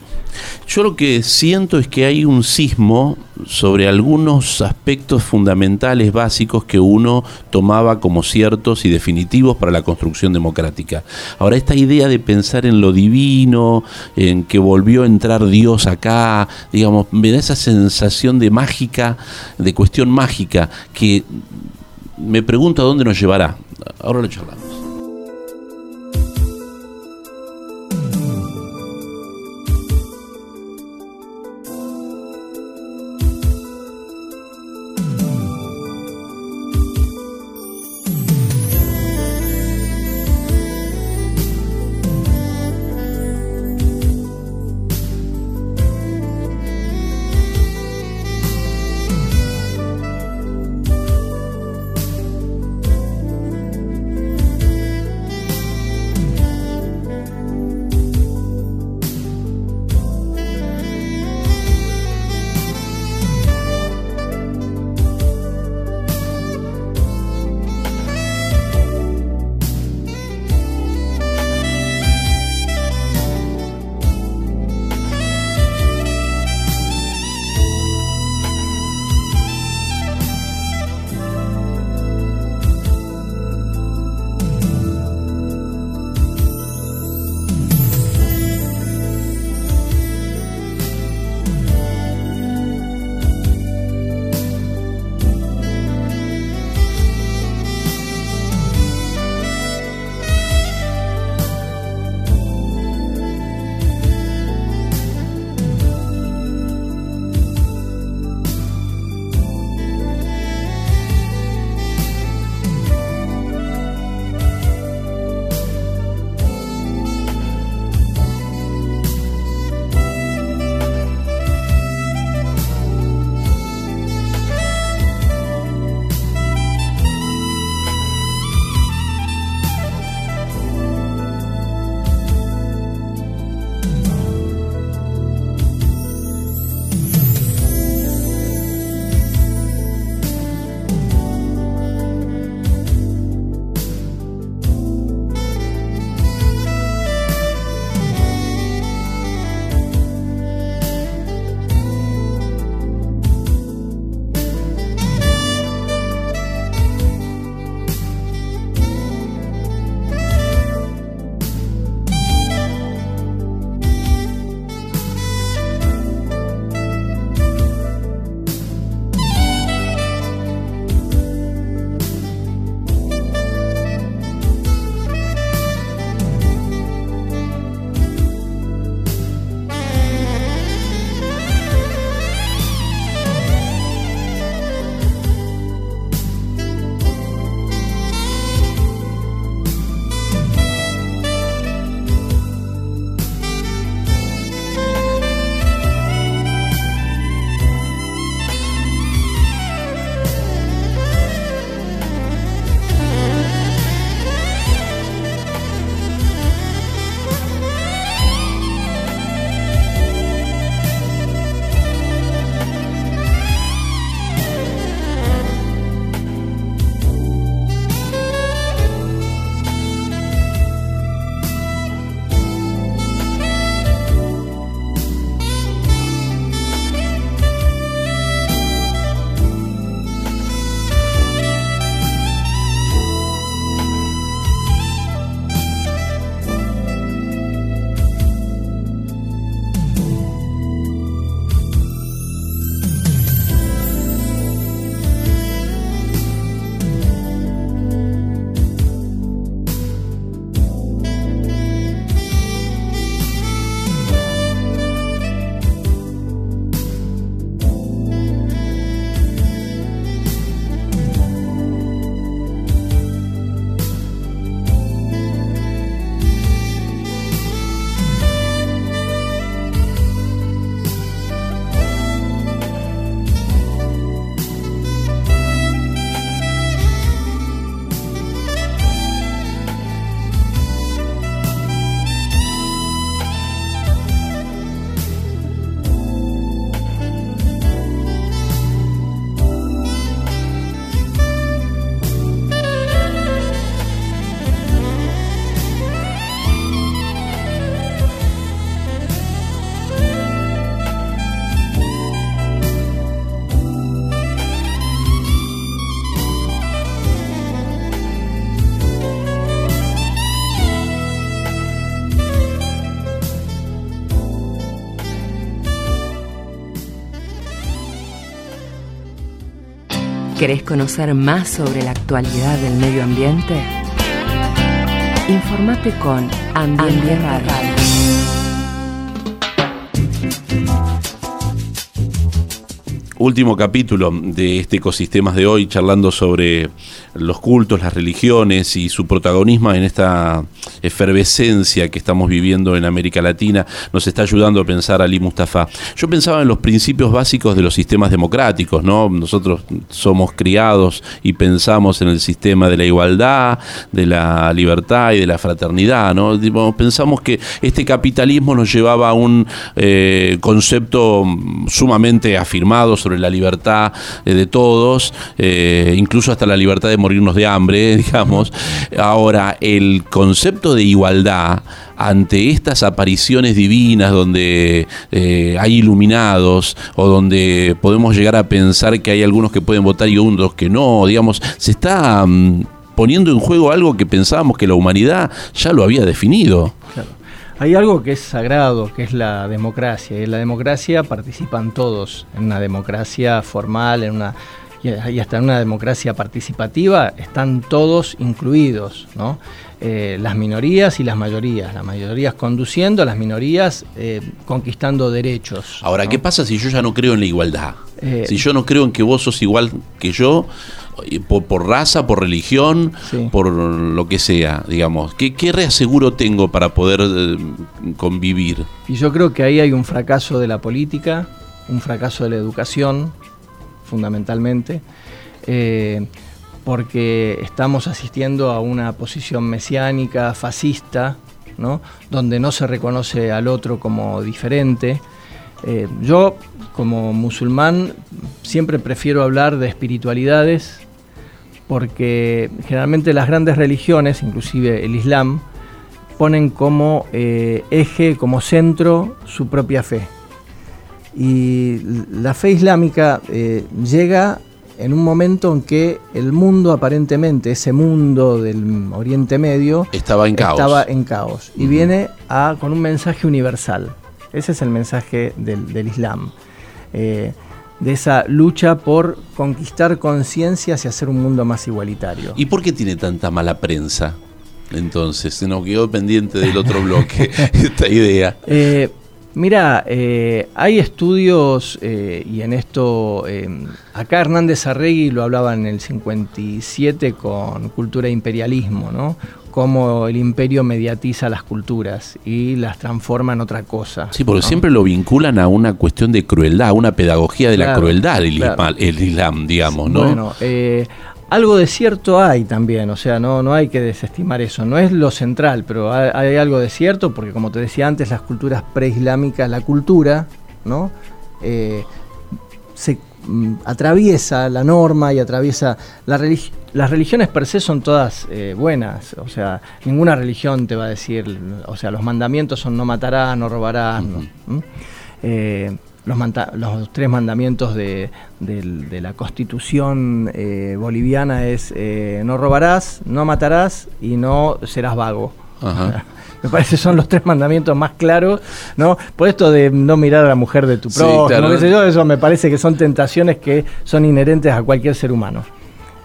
Yo lo que siento es que hay un sismo sobre algunos aspectos fundamentales básicos que uno tomaba como ciertos y definitivos para la construcción democrática. Ahora, esta idea de pensar en lo divino, en que volvió a entrar Dios acá, digamos, me da esa sensación de mágica, de cuestión mágica, que me pregunto a dónde nos llevará. Ahora lo charlamos. ¿Querés conocer más sobre la actualidad del medio ambiente? Informate con Ambiente Radio. Último capítulo de este Ecosistemas de hoy, charlando sobre los cultos, las religiones y su protagonismo en esta efervescencia que estamos viviendo en América Latina. Nos está ayudando a pensar Ali Mustafa. Yo pensaba en los principios básicos de los sistemas democráticos, ¿no? Nosotros somos criados y pensamos en el sistema de la igualdad, de la libertad y de la fraternidad, ¿no? Pensamos que este capitalismo nos llevaba a un eh, concepto sumamente afirmado sobre la libertad eh, de todos, eh, incluso hasta la libertad de morirnos de hambre, digamos. Ahora, el concepto de igualdad ante estas apariciones divinas donde eh, hay iluminados o donde podemos llegar a pensar que hay algunos que pueden votar y otros que no, digamos, se está mm, poniendo en juego algo que pensábamos que la humanidad ya lo había definido. Claro. Hay algo que es sagrado, que es la democracia. Y en la democracia participan todos. En una democracia formal, en una y hasta en una democracia participativa están todos incluidos, ¿no? Eh, las minorías y las mayorías, las mayorías conduciendo, las minorías eh, conquistando derechos. Ahora, ¿no? ¿qué pasa si yo ya no creo en la igualdad? Eh, si yo no creo en que vos sos igual que yo, por, por raza, por religión, Sí. por lo que sea, digamos. ¿Qué, qué reaseguro tengo para poder eh, convivir? Y yo creo que ahí hay un fracaso de la política, un fracaso de la educación, fundamentalmente, eh, porque estamos asistiendo a una posición mesiánica, fascista, ¿no? donde no se reconoce al otro como diferente. Eh, yo, como musulmán, siempre prefiero hablar de espiritualidades, porque generalmente las grandes religiones, inclusive el Islam, ponen como eh, eje, como centro, su propia fe. Y la fe islámica eh, llega en un momento en que el mundo aparentemente, ese mundo del Oriente Medio, Estaba en caos. estaba en caos. Y viene a- con un mensaje universal. Ese es el mensaje del, del Islam. Eh, de esa lucha por conquistar conciencias y hacer un mundo más igualitario. ¿Y por qué tiene tanta mala prensa? Entonces, se nos quedó pendiente del otro bloque esta idea. Eh, mira, eh, hay estudios eh, y en esto, eh, acá Hernández Arregui lo hablaba en el 57 con Cultura e Imperialismo, ¿no? Cómo el imperio mediatiza las culturas y las transforma en otra cosa. Sí, porque ¿no? siempre lo vinculan a una cuestión de crueldad, a una pedagogía de la crueldad el, claro. isma- el Islam, digamos, ¿no? Bueno, eh, algo de cierto hay también, o sea, no, no hay que desestimar eso, no es lo central, pero hay, hay algo de cierto, porque como te decía antes, las culturas preislámicas, la cultura, ¿no? Eh, se atraviesa la norma y atraviesa la religi- las religiones per se son todas eh, buenas, o sea, ninguna religión te va a decir, o sea, los mandamientos son no matarás, no robarás, no, ¿m? Eh, los, tres mandamientos de, la constitución eh, boliviana es no robarás, no matarás y no serás vago. Ajá. Me parece que son los tres mandamientos más claros, ¿no? Por esto de no mirar a la mujer de tu Sí, prójimo, claro. qué sé yo, eso me parece que son tentaciones que son inherentes a cualquier ser humano.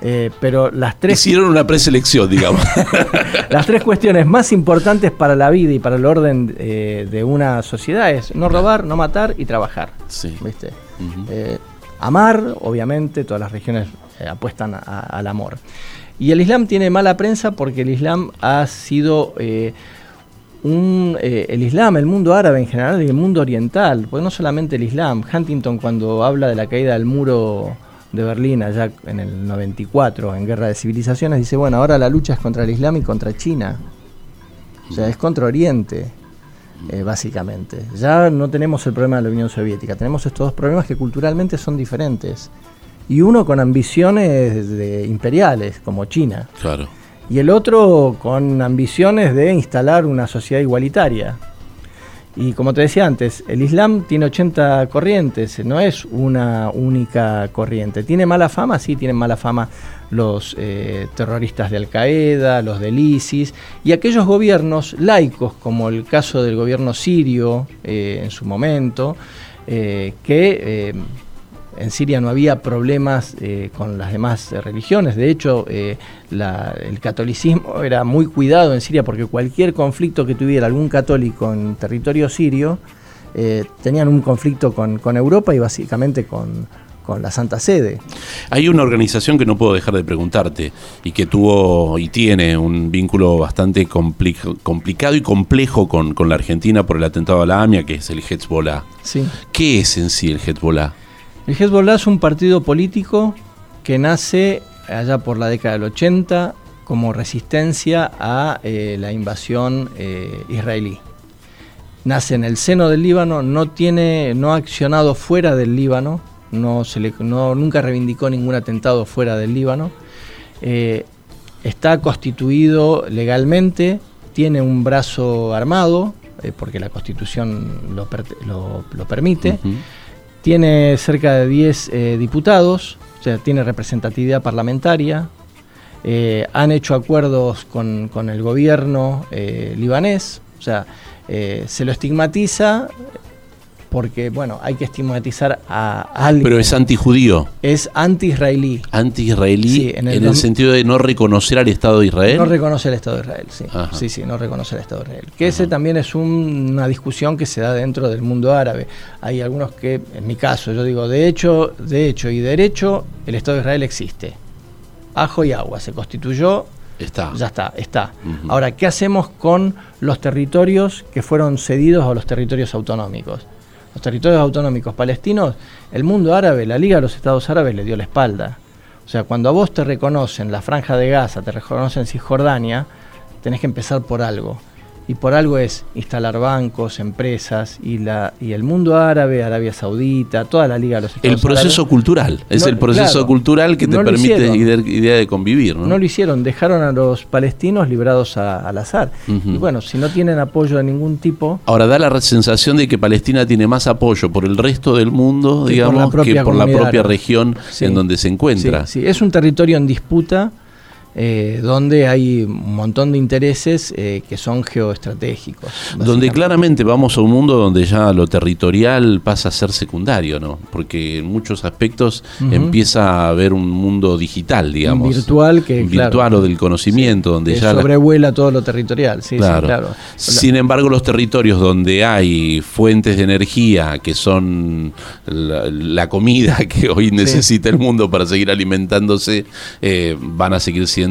Eh, pero las tres Hicieron una preselección, digamos. las tres cuestiones más importantes para la vida y para el orden eh, de una sociedad es no robar, no matar y trabajar. Sí. ¿viste? Eh, amar, obviamente, todas las regiones apuestan a- al amor. Y el Islam tiene mala prensa porque el Islam ha sido eh, un, eh, el Islam, el mundo árabe en general y el mundo oriental, porque no solamente el Islam. Huntington cuando habla de la caída del muro de Berlín allá en el 94, en Guerra de Civilizaciones, dice, bueno, ahora la lucha es contra el Islam y contra China. O sea, es contra Oriente, eh, básicamente. Ya no tenemos el problema de la Unión Soviética, tenemos estos dos problemas que culturalmente son diferentes. Y uno con ambiciones de- imperiales, como China, Claro. y el otro con ambiciones de instalar una sociedad igualitaria. Y como te decía antes, el Islam tiene 80 corrientes, no es una única corriente. ¿Tiene mala fama? Sí, tienen mala fama los eh, terroristas de Al Qaeda, los del ISIS y aquellos gobiernos laicos, como el caso del gobierno sirio eh, en su momento, eh, que en Siria no había problemas eh, con las demás eh, religiones. De hecho, eh, la- el catolicismo era muy cuidado en Siria porque cualquier conflicto que tuviera algún católico en territorio sirio, eh, tenían un conflicto con, con Europa y básicamente con, con la Santa Sede. Hay una organización que no puedo dejar de preguntarte y que tuvo y tiene un vínculo bastante compli- complicado y complejo con, con la Argentina por el atentado a la AMIA, que es el Hezbollah. Sí. ¿Qué es en sí el Hezbollah? El Hezbollah es un partido político que nace allá por la década del 80 como resistencia a eh, la invasión eh, israelí. Nace en el seno del Líbano, no tiene, no ha accionado fuera del Líbano, no nunca reivindicó ningún atentado fuera del Líbano. Eh, está constituido legalmente, tiene un brazo armado, porque la Constitución lo, per- lo- lo permite. Tiene cerca de 10 eh, diputados, o sea, tiene representatividad parlamentaria. Eh, han hecho acuerdos con, con el gobierno eh, libanés, o sea, se lo estigmatiza porque, bueno, hay que estigmatizar a alguien. Pero es antijudío, es anti-israelí. anti-israelí Sí, en en el, sentido de no reconocer al Estado de Israel. No reconoce el Estado de Israel, sí. Ajá. Sí, sí, no reconoce el Estado de Israel. Que ese también es un- una discusión que se da dentro del mundo árabe. Hay algunos que, en mi caso, yo digo, de hecho, de hecho y derecho, el Estado de Israel existe. Ajo y agua, se constituyó, Está. ya está, está. Ahora, ¿qué hacemos con los territorios que fueron cedidos a los territorios autonómicos? Los territorios autonómicos palestinos, el mundo árabe, la Liga de los Estados Árabes le dio la espalda. O sea, cuando a vos te reconocen la franja de Gaza, te reconocen Cisjordania, tenés que empezar por algo. Y por algo es instalar bancos, empresas, y, la, y el mundo árabe, Arabia Saudita, toda la Liga de los Estados El proceso Árabes, cultural, es No, el proceso claro, cultural que te no permite idea, de convivir. ¿no? no lo hicieron, dejaron a los palestinos librados a- al azar. Y bueno, si no tienen apoyo de ningún tipo, Ahora da la sensación de que Palestina tiene más apoyo por el resto del mundo, por digamos, que por la propia árabe. región Sí. en donde se encuentra. Sí, sí, es un territorio en disputa eh, donde hay un montón de intereses eh, que son geoestratégicos. Donde claramente vamos a un mundo donde ya lo territorial pasa a ser secundario, ¿no? Porque en muchos aspectos empieza a haber un mundo digital, digamos. virtual que, virtual claro, o del conocimiento, donde que ya la- sobrevuela todo lo territorial. Sí, sí, Claro. Sin embargo, los territorios donde hay fuentes de energía que son la, la comida que hoy necesita el mundo para seguir alimentándose, eh, van a seguir siendo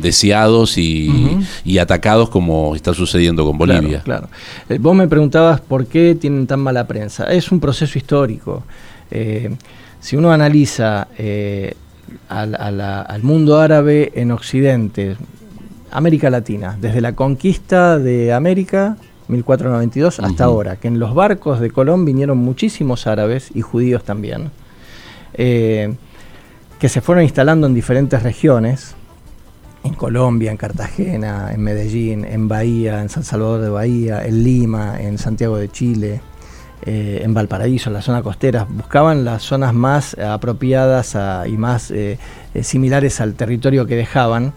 deseados y, atacados como está sucediendo con Bolivia. Claro, claro. Eh, vos me preguntabas por qué tienen tan mala prensa. Es un proceso histórico. Eh, si uno analiza eh, al, mundo árabe en Occidente, América Latina, desde la conquista de América, 1492, hasta Ujú. ahora, que en los barcos de Colón vinieron muchísimos árabes y judíos también, eh, que se fueron instalando en diferentes regiones, en Colombia, en Cartagena, en Medellín, en Bahía, en San Salvador de Bahía, en Lima, en Santiago de Chile, eh, en Valparaíso, en la zona costera. Buscaban las zonas más apropiadas a- y más eh, eh, similares al territorio que dejaban.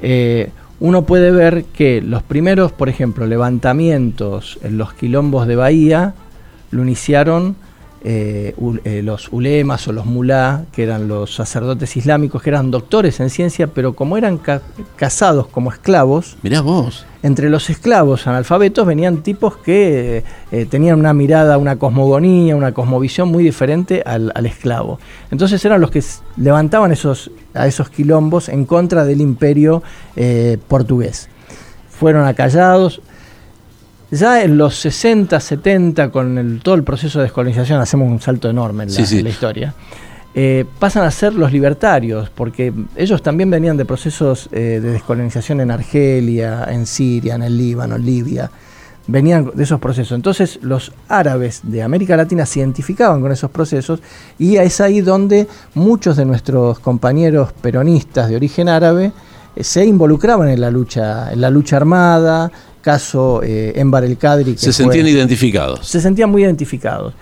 Eh, uno puede ver que los primeros, por ejemplo, levantamientos en los quilombos de Bahía lo iniciaron eh, u- eh, los ulemas o los mulá, que eran los sacerdotes islámicos, que eran doctores en ciencia, pero como eran ca- casados como esclavos, Mirá vos. entre los esclavos analfabetos venían tipos que eh, tenían una mirada, una cosmogonía, una cosmovisión muy diferente al, al esclavo. Entonces eran los que levantaban esos, a esos quilombos en contra del imperio portugués. Fueron acallados. Ya en los 60, 70, con el- todo el proceso de descolonización, hacemos un salto enorme en la, Sí, sí. en la historia. eh, pasan a ser los libertarios, porque ellos también venían de procesos eh, de descolonización en Argelia, en Siria, en el Líbano, en Libia. Venían de esos procesos. Entonces los árabes de América Latina se identificaban con esos procesos y es ahí donde muchos de nuestros compañeros peronistas de origen árabe eh, se involucraban en la lucha, en la lucha armada, caso eh, Enbar el Kadri. que Se fue- sentían identificados. se sentían muy identificados.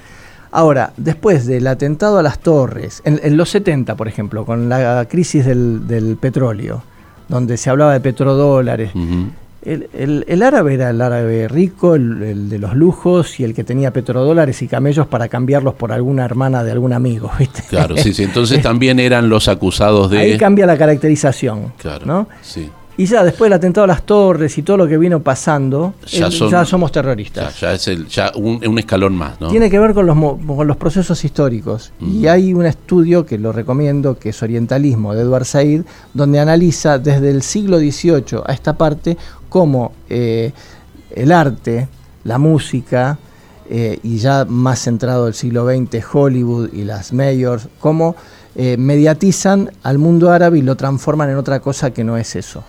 Ahora, después del atentado a las torres, en, en los 70, por ejemplo, con la crisis del, del petróleo, donde se hablaba de petrodólares, Ujú. El, el- el árabe era el árabe rico, el, el de los lujos y el que tenía petrodólares y camellos para cambiarlos por alguna hermana de algún amigo, ¿viste? Claro, sí, sí. Entonces también eran los acusados de. Ahí cambia la caracterización, Claro. ¿no? Sí. Y ya después del atentado a las torres y todo lo que vino pasando, Ya el- son- ya somos Ya, terroristas. ya es el, ya un, un escalón más, ¿no? Tiene que ver con los, mo- con los procesos históricos. Y hay un estudio que lo recomiendo, que es Orientalismo, de Edward Said, donde analiza desde el siglo XVIII a esta parte cómo eh, el arte, la música, eh, y ya más centrado el siglo XX, Hollywood y las mayors, cómo eh, mediatizan al mundo árabe y lo transforman en otra cosa que no es eso.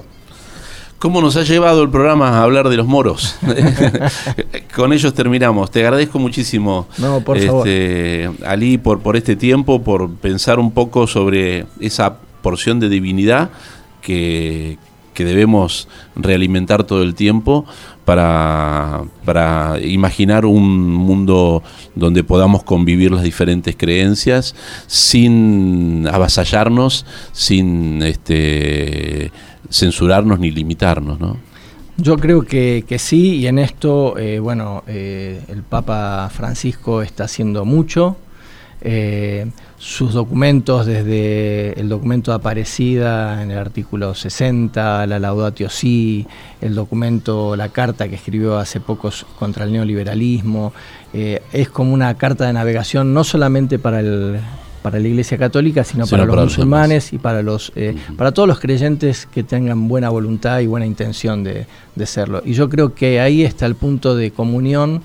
¿Cómo nos ha llevado el programa a hablar de los moros? Con ellos terminamos. Te agradezco muchísimo, No, por favor. este, Ali, por, por este tiempo, por pensar un poco sobre esa porción de divinidad que, que debemos realimentar todo el tiempo para, para imaginar un mundo donde podamos convivir las diferentes creencias sin avasallarnos, sin este, censurarnos ni limitarnos, ¿no? Yo creo que, que sí, y en esto, eh, bueno, eh, el Papa Francisco está haciendo mucho. Eh, sus documentos, desde el documento Aparecida en el artículo 60, la Laudatio Si, el documento, la carta que escribió hace pocos contra el neoliberalismo, es como una carta de navegación no solamente para el para la Iglesia Católica, sino, Sino para los para los musulmanes y para los eh, para todos los creyentes que tengan buena voluntad y buena intención de, de serlo. Y yo creo que ahí está el punto de comunión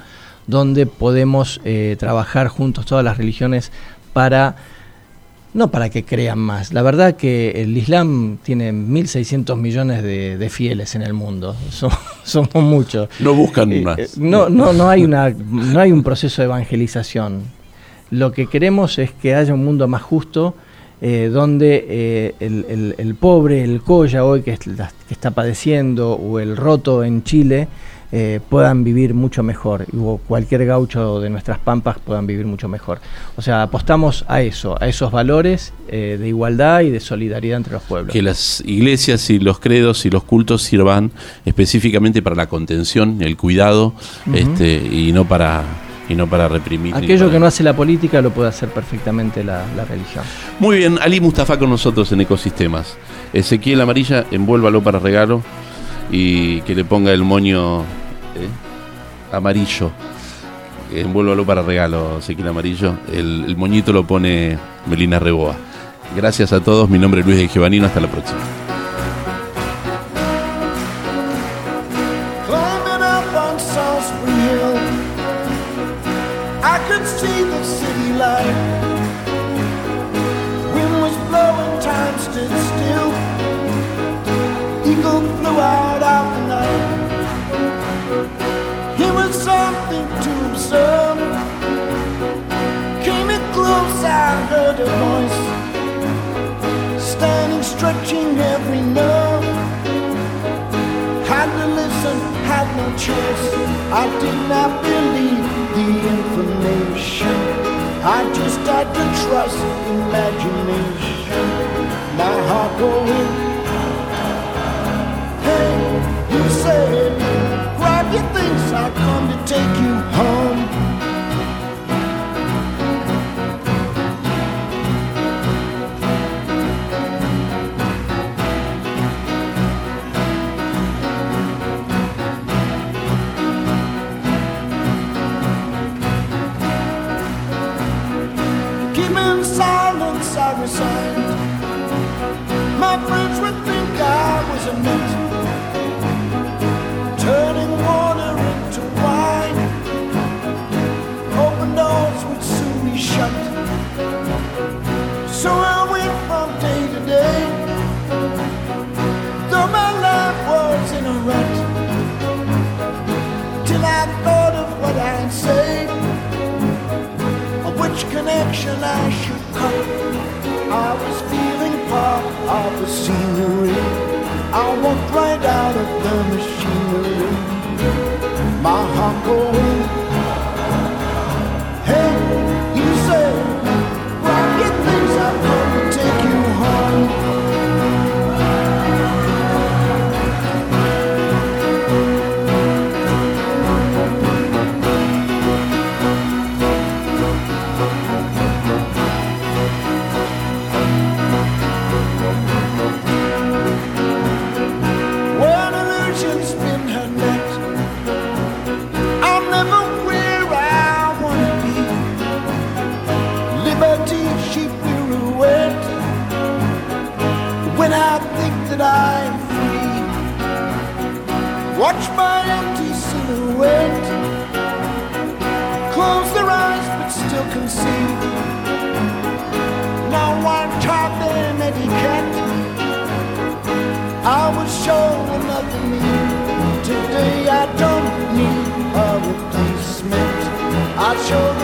donde podemos eh, trabajar juntos todas las religiones para no para que crean más. La verdad que el Islam tiene 1.600 millones de, de fieles en el mundo. Somos, somos muchos. No buscan Eh, más. eh, no, no, no, hay una, no hay un proceso de evangelización. Lo que queremos es que haya un mundo más justo, eh, donde eh, el, el- el pobre, el colla hoy que, está padeciendo, o el roto en Chile, eh, puedan vivir mucho mejor, o cualquier gaucho de nuestras pampas puedan vivir mucho mejor. O sea, apostamos a eso, a esos valores de igualdad y de solidaridad entre los pueblos. Que las iglesias y los credos y los cultos sirvan específicamente para la contención, el cuidado, este, y no para y no para reprimir. Aquello para- que no hace la política lo puede hacer perfectamente la, la religión. Muy bien, Ali Mustafa con nosotros en Ecosistemas. Ezequiel Amarilla, envuélvalo para regalo y que le ponga el moño ¿eh? amarillo. Envuélvalo para regalo, Ezequiel Amarillo. El, el moñito lo pone Melina Reboa. Gracias a todos, mi nombre es Luis de Giovanino, hasta la próxima. Observe. Came in close, I heard a voice. Standing, stretching every nerve. Had to listen, had no choice. I did not believe the information. I just had to trust imagination. My heart going. Hey, you said, grab your things, I'll come to take you the machine. show.